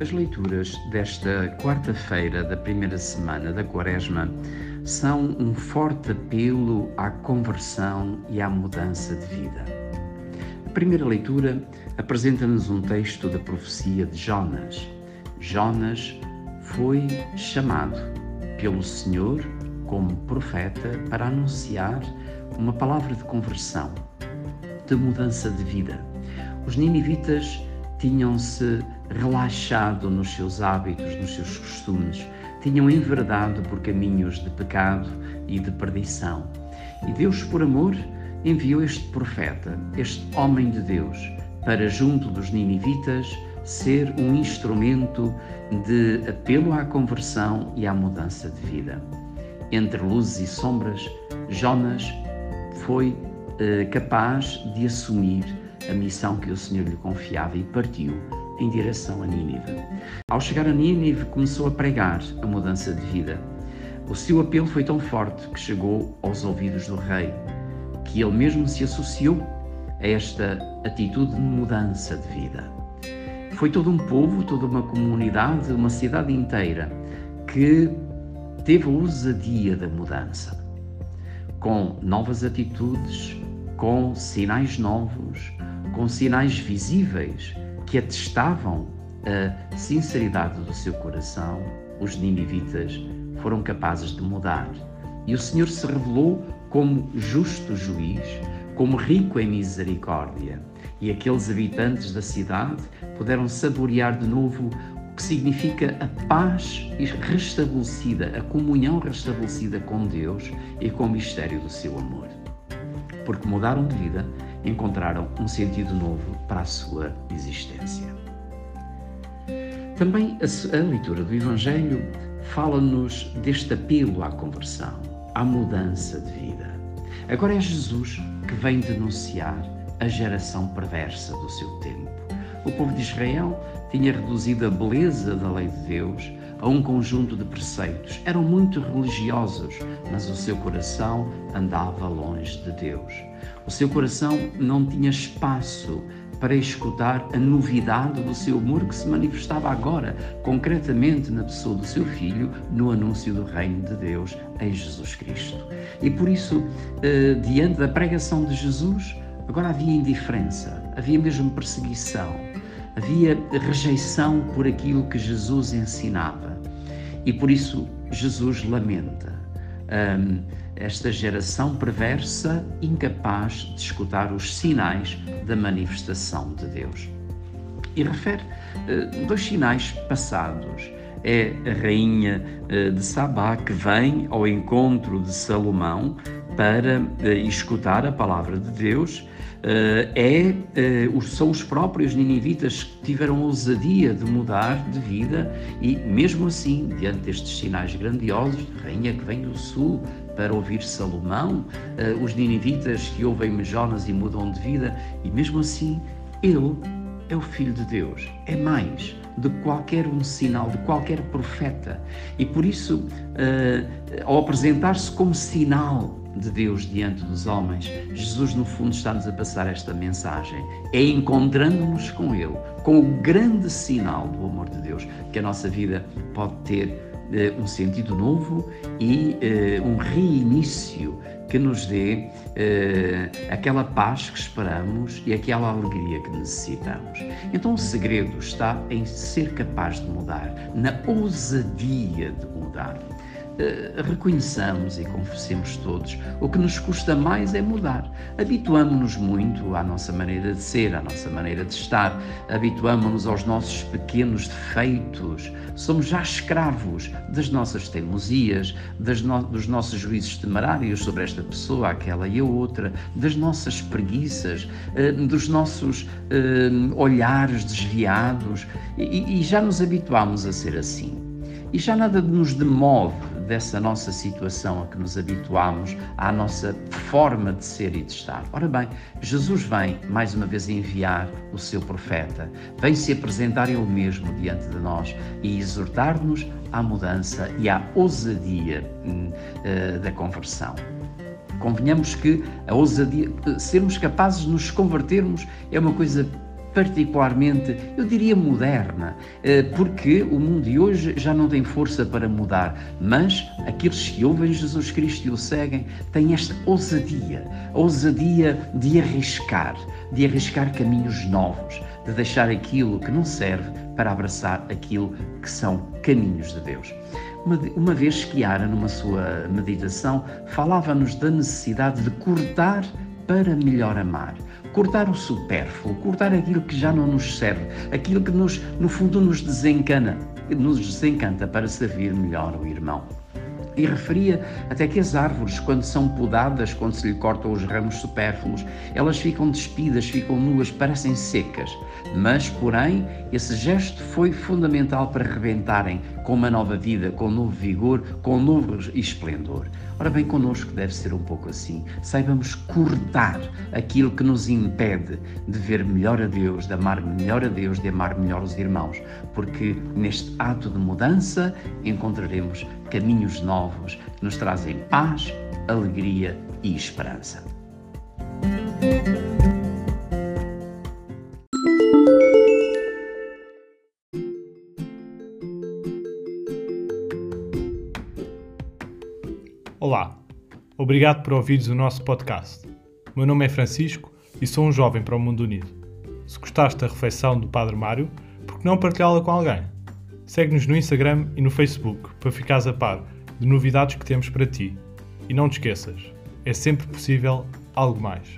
As leituras desta quarta-feira da primeira semana da Quaresma são um forte apelo à conversão e à mudança de vida. A primeira leitura apresenta-nos um texto da profecia de Jonas. Jonas foi chamado pelo Senhor como profeta para anunciar uma palavra de conversão, de mudança de vida. Os ninivitas tinham-se relaxado nos seus hábitos, nos seus costumes, tinham enverdado por caminhos de pecado e de perdição. E Deus, por amor, enviou este profeta, este homem de Deus, para junto dos ninivitas ser um instrumento de apelo à conversão e à mudança de vida. Entre luzes e sombras, Jonas foi eh, capaz de assumir a missão que o Senhor lhe confiava e partiu em direção a Nínive. Ao chegar a Nínive, começou a pregar a mudança de vida. O seu apelo foi tão forte que chegou aos ouvidos do rei, que ele mesmo se associou a esta atitude de mudança de vida. Foi todo um povo, toda uma comunidade, uma cidade inteira que teve a ousadia da mudança, com novas atitudes, com sinais novos, com sinais visíveis que atestavam a sinceridade do seu coração, os ninivitas foram capazes de mudar. E o Senhor se revelou como justo juiz, como rico em misericórdia. E aqueles habitantes da cidade puderam saborear de novo o que significa a paz restabelecida, a comunhão restabelecida com Deus e com o mistério do seu amor. Porque mudaram de vida encontraram um sentido novo para a sua existência. Também a, a leitura do Evangelho fala-nos deste apelo à conversão, à mudança de vida. Agora é Jesus que vem denunciar a geração perversa do seu tempo. O povo de Israel tinha reduzido a beleza da lei de Deus a um conjunto de preceitos. Eram muito religiosos, mas o seu coração andava longe de Deus. O seu coração não tinha espaço para escutar a novidade do seu amor que se manifestava agora, concretamente na pessoa do seu filho, no anúncio do reino de Deus em Jesus Cristo. E por isso, eh, diante da pregação de Jesus, agora havia indiferença, havia mesmo perseguição, havia rejeição por aquilo que Jesus ensinava. E por isso, Jesus lamenta. Um, esta geração perversa, incapaz de escutar os sinais da manifestação de Deus. E refere uh, dois sinais passados. É a rainha uh, de Sabá que vem ao encontro de Salomão para uh, escutar a palavra de Deus é, são os próprios ninivitas que tiveram ousadia de mudar de vida e, mesmo assim, diante destes sinais grandiosos, rainha que vem do sul, para ouvir Salomão, os ninivitas que ouvem Jonas e mudam de vida, e mesmo assim, ele é o Filho de Deus, é mais de qualquer um sinal, de qualquer profeta. E por isso, uh, ao apresentar-se como sinal de Deus diante dos homens, Jesus, no fundo, está-nos a passar esta mensagem. É encontrando-nos com Ele, com o grande sinal do amor de Deus, que a nossa vida pode ter um sentido novo e uh, um reinício que nos dê uh, aquela paz que esperamos e aquela alegria que necessitamos. Então o segredo está em ser capaz de mudar, na ousadia de mudar. Eh, reconheçamos e confessemos todos, o que nos custa mais é mudar. Habituamos-nos muito à nossa maneira de ser, à nossa maneira de estar, habituamos-nos aos nossos pequenos defeitos, somos já escravos das nossas teimosias, no... dos nossos juízos temerários sobre esta pessoa, aquela e a outra, das nossas preguiças, eh, dos nossos eh, olhares desviados e, e já nos habituamos a ser assim. E já nada nos demove dessa nossa situação a que nos habituamos, à nossa forma de ser e de estar. Ora bem, Jesus vem mais uma vez enviar o seu profeta, vem se apresentar ele mesmo diante de nós e exortar-nos à mudança e à ousadia uh, da conversão. Convenhamos que a ousadia, sermos capazes de nos convertermos é uma coisa particularmente, eu diria moderna, eh, porque o mundo de hoje já não tem força para mudar, mas aqueles que ouvem Jesus Cristo e o seguem têm esta ousadia, ousadia de arriscar, de arriscar caminhos novos, de deixar aquilo que não serve para abraçar aquilo que são caminhos de Deus. Uma, uma vez que Ara, numa sua meditação, falava-nos da necessidade de cortar para melhor amar. Cortar o supérfluo, cortar aquilo que já não nos serve, aquilo que nos, no fundo nos desencana, nos desencanta para servir melhor o irmão. E referia até que as árvores, quando são podadas, quando se lhe cortam os ramos supérfluos, elas ficam despidas, ficam nuas, parecem secas. Mas, porém, esse gesto foi fundamental para rebentarem com uma nova vida, com um novo vigor, com um novo esplendor. Ora bem, connosco deve ser um pouco assim. Saibamos cortar aquilo que nos impede de ver melhor a Deus, de amar melhor a Deus, de amar melhor os irmãos, porque neste ato de mudança encontraremos caminhos novos que nos trazem paz, alegria e esperança. Olá, obrigado por ouvires o nosso podcast. Meu nome é Francisco e sou um jovem para o mundo unido. Se gostaste da reflexão do Padre Mário, por que não partilhá-la com alguém? Segue-nos no Instagram e no Facebook para ficares a par de novidades que temos para ti. E não te esqueças, é sempre possível algo mais.